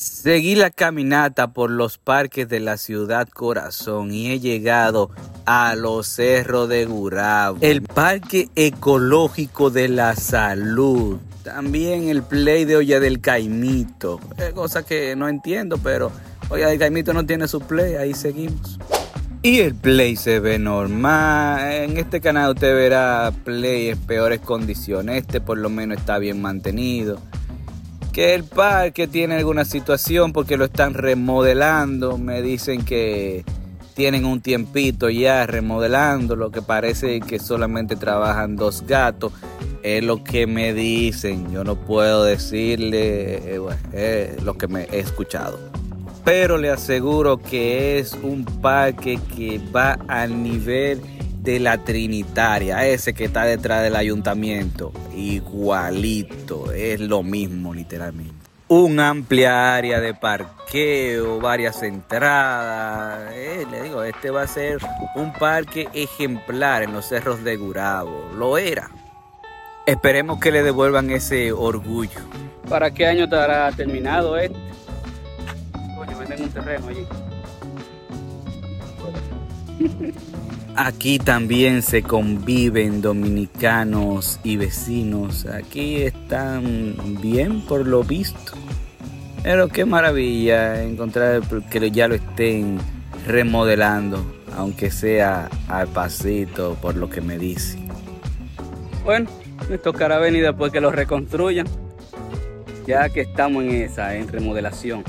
Seguí la caminata por los parques de la ciudad corazón y he llegado a los cerros de Gurabo, el parque ecológico de la salud, también el play de Olla del Caimito, cosa que no entiendo, pero Olla del Caimito no tiene su play, ahí seguimos. Y el play se ve normal. En este canal usted verá play en peores condiciones. Este por lo menos está bien mantenido el parque tiene alguna situación porque lo están remodelando. Me dicen que tienen un tiempito ya remodelando, lo que parece que solamente trabajan dos gatos. Es lo que me dicen. Yo no puedo decirle eh, lo que me he escuchado. Pero le aseguro que es un parque que va al nivel de la Trinitaria, ese que está detrás del ayuntamiento, igualito, es lo mismo literalmente. Un amplia área de parqueo, varias entradas. Eh, le digo, este va a ser un parque ejemplar en los cerros de Gurabo. Lo era. Esperemos que le devuelvan ese orgullo. ¿Para qué año estará terminado este? Coño, venden un terreno allí. Aquí también se conviven dominicanos y vecinos. Aquí están bien por lo visto. Pero qué maravilla encontrar que ya lo estén remodelando, aunque sea al pasito por lo que me dicen. Bueno, me tocará venir después que lo reconstruyan, ya que estamos en esa, en remodelación.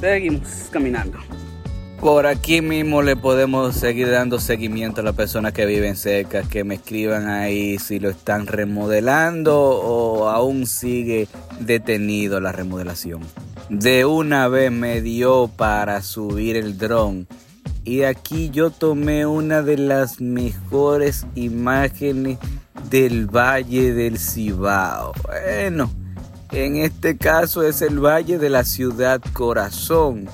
Seguimos caminando. Por aquí mismo le podemos seguir dando seguimiento a las personas que viven cerca, que me escriban ahí si lo están remodelando o aún sigue detenido la remodelación. De una vez me dio para subir el dron y aquí yo tomé una de las mejores imágenes del Valle del Cibao. Bueno, en este caso es el Valle de la Ciudad Corazón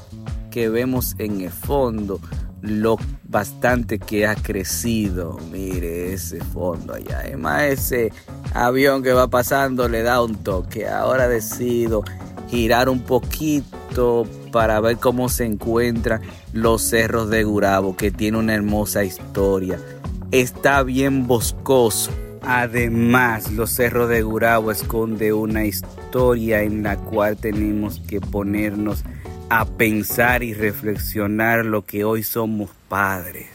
que vemos en el fondo, lo bastante que ha crecido. Mire ese fondo allá. Además, ese avión que va pasando le da un toque. Ahora decido girar un poquito para ver cómo se encuentran los cerros de Gurabo, que tiene una hermosa historia. Está bien boscoso. Además, los cerros de Gurabo esconde una historia en la cual tenemos que ponernos a pensar y reflexionar lo que hoy somos padres.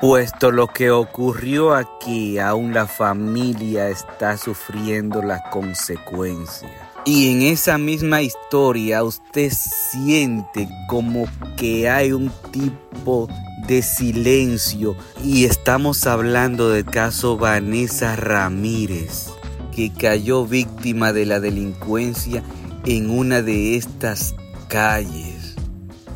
Puesto lo que ocurrió aquí, aún la familia está sufriendo las consecuencias. Y en esa misma historia usted siente como que hay un tipo de silencio y estamos hablando del caso Vanessa Ramírez, que cayó víctima de la delincuencia en una de estas calles.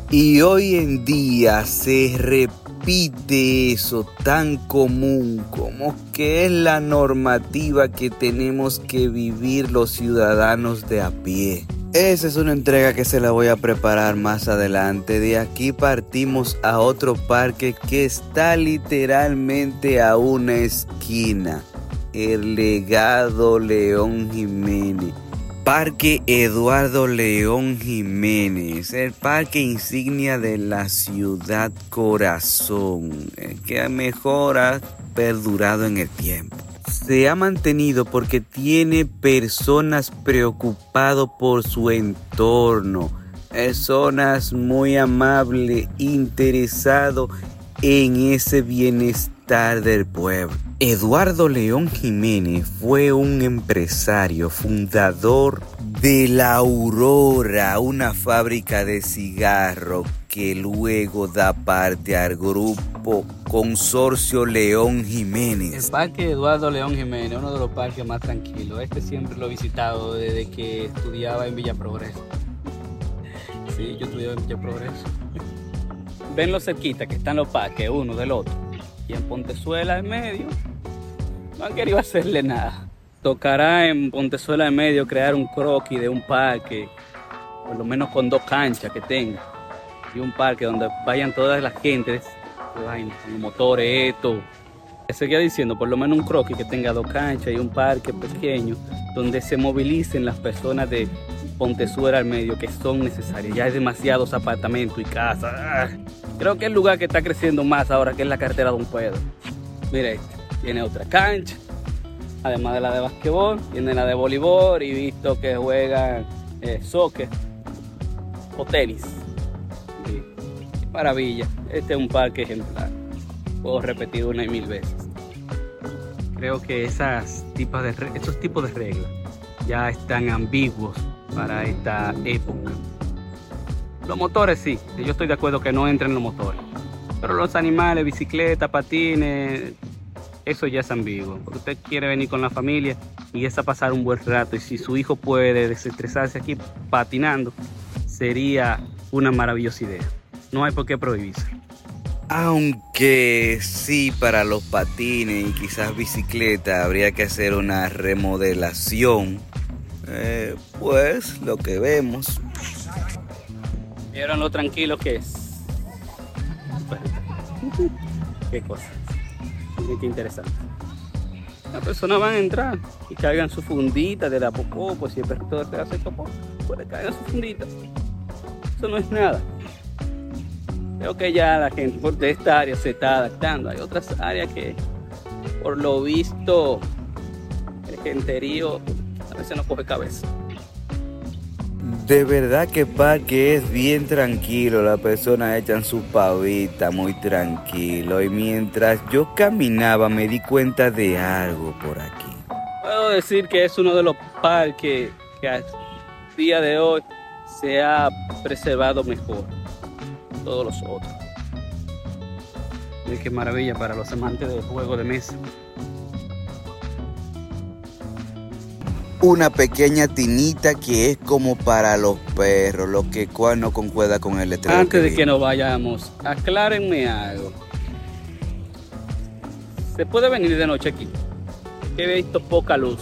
Y hoy en día se repite eso tan común como que es la normativa que tenemos que vivir los ciudadanos de a pie. Esa es una entrega que se la voy a preparar más adelante. De aquí partimos a otro parque que está literalmente a una esquina. El legado León Jiménez. Parque Eduardo León Jiménez, el parque insignia de la ciudad corazón, que mejor ha perdurado en el tiempo. Se ha mantenido porque tiene personas preocupadas por su entorno, personas muy amables, interesadas en ese bienestar del pueblo. Eduardo León Jiménez fue un empresario fundador de La Aurora, una fábrica de cigarros que luego da parte al grupo Consorcio León Jiménez. El Parque Eduardo León Jiménez, uno de los parques más tranquilos. Este siempre lo he visitado desde que estudiaba en Villa Progreso. Sí, yo estudiaba en Villa Progreso. Ven lo cerquita que están los parques, uno del otro y en Pontezuela en medio no han querido hacerle nada. Tocará en Pontezuela en medio crear un croquis de un parque, por lo menos con dos canchas que tenga, y un parque donde vayan todas las gentes, los motores, esto. Seguía diciendo, por lo menos un croquis que tenga dos canchas y un parque pequeño, donde se movilicen las personas de Pontezuela al medio que son necesarias. Ya hay demasiados apartamentos y casas. Creo que el lugar que está creciendo más ahora que es la carretera Don Pedro. Mire, este, tiene otra cancha, además de la de basquetbol, tiene la de voleibol y visto que juegan eh, soccer o tenis. maravilla, este es un parque ejemplar. Puedo repetir una y mil veces. Creo que esas de, esos tipos de reglas ya están ambiguos para esta época. Los motores sí, yo estoy de acuerdo que no entren los motores. Pero los animales, bicicleta, patines, eso ya es ambiguo. Porque usted quiere venir con la familia y es a pasar un buen rato. Y si su hijo puede desestresarse aquí patinando, sería una maravillosa idea. No hay por qué prohibirse. Aunque sí, para los patines y quizás bicicleta habría que hacer una remodelación. Eh, pues lo que vemos. ¿Vieron lo tranquilo que es? Qué cosa. Qué interesante. Las personas van a entrar y cargan su fundita de la popó, pues si el perrito te hace popó, pues le su fundita. Eso no es nada. Creo que ya la gente de esta área se está adaptando. Hay otras áreas que, por lo visto, el genterío a veces no coge cabeza. De verdad que parque es bien tranquilo, las personas echan su pavita muy tranquilo y mientras yo caminaba me di cuenta de algo por aquí. Puedo decir que es uno de los parques que a día de hoy se ha preservado mejor que todos los otros. Y qué maravilla para los amantes del juego de mesa. Una pequeña tinita que es como para los perros, lo que cual no concuerda con el letrero. Antes de que nos vayamos, aclárenme algo. ¿Se puede venir de noche aquí? he visto poca luz.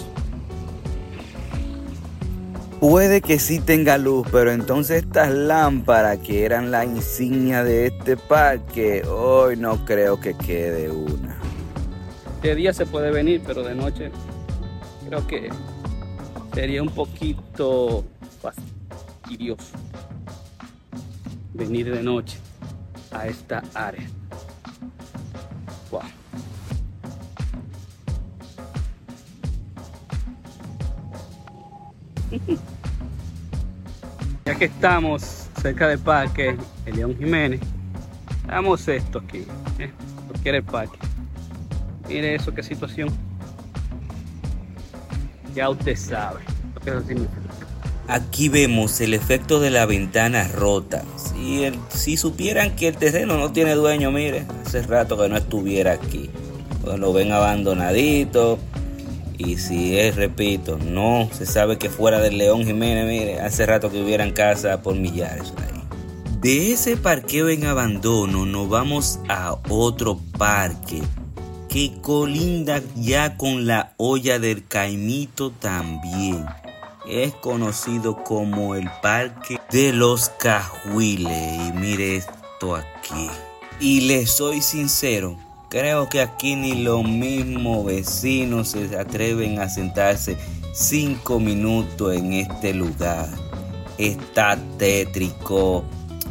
Puede que sí tenga luz, pero entonces estas lámparas que eran la insignia de este parque, hoy no creo que quede una. De día se puede venir, pero de noche creo que sería un poquito fastidioso venir de noche a esta área. Wow. Ya que estamos cerca del parque el León Jiménez, hagamos esto aquí, ¿eh? porque era el parque. Mire eso, qué situación ya usted sabe Aquí vemos el efecto de la ventana rota. Si, si supieran que el terreno no tiene dueño, mire, hace rato que no estuviera aquí. Pues lo ven abandonadito. Y si es, repito, no se sabe que fuera del León Jiménez, mire, hace rato que hubiera en casa por millares ahí. De ese parqueo en abandono nos vamos a otro parque que colinda ya con la olla del Caimito también. Es conocido como el Parque de los Cajuiles. Y mire esto aquí. Y les soy sincero, creo que aquí ni los mismos vecinos se atreven a sentarse cinco minutos en este lugar. Está tétrico,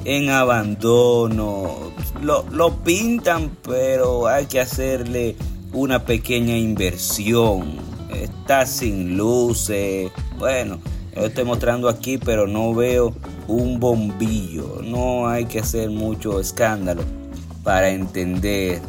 en abandono. Lo, lo, pintan, pero hay que hacerle una pequeña inversión. Está sin luces. Bueno, yo estoy mostrando aquí, pero no veo un bombillo. No hay que hacer mucho escándalo para entender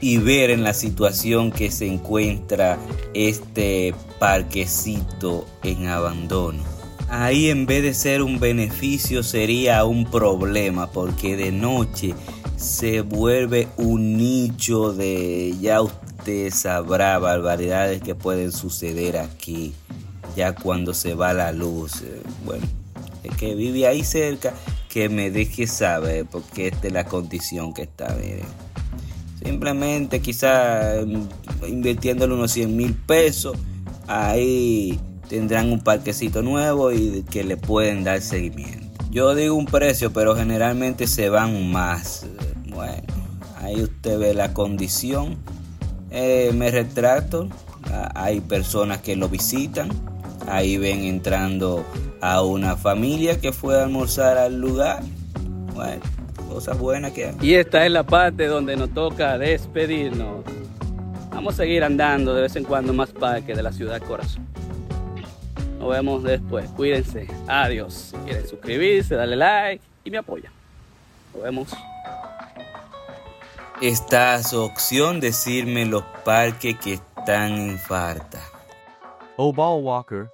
y ver en la situación que se encuentra este parquecito en abandono ahí en vez de ser un beneficio sería un problema porque de noche se vuelve un nicho de ya usted sabrá barbaridades que pueden suceder aquí ya cuando se va la luz. Eh, bueno el que vive ahí cerca que me deje saber porque esta es la condición que está simplemente quizá mm, invirtiéndole unos 100 mil pesos ahí tendrán un parquecito nuevo y que le pueden dar seguimiento. Yo digo un precio, pero generalmente se van más. Bueno, ahí usted ve la condición. Eh, me retrato. Ah, hay personas que lo visitan. Ahí ven entrando a una familia que fue a almorzar al lugar. Bueno, cosas buenas que hay. Y esta es la parte donde nos toca despedirnos. Vamos a seguir andando de vez en cuando más parques de la ciudad corazón. Nos vemos después. Cuídense. Adiós. Si quieren suscribirse, darle like y me apoyan. Nos vemos. Está a su opción decirme los parques que están en falta. Oh, Ball Walker,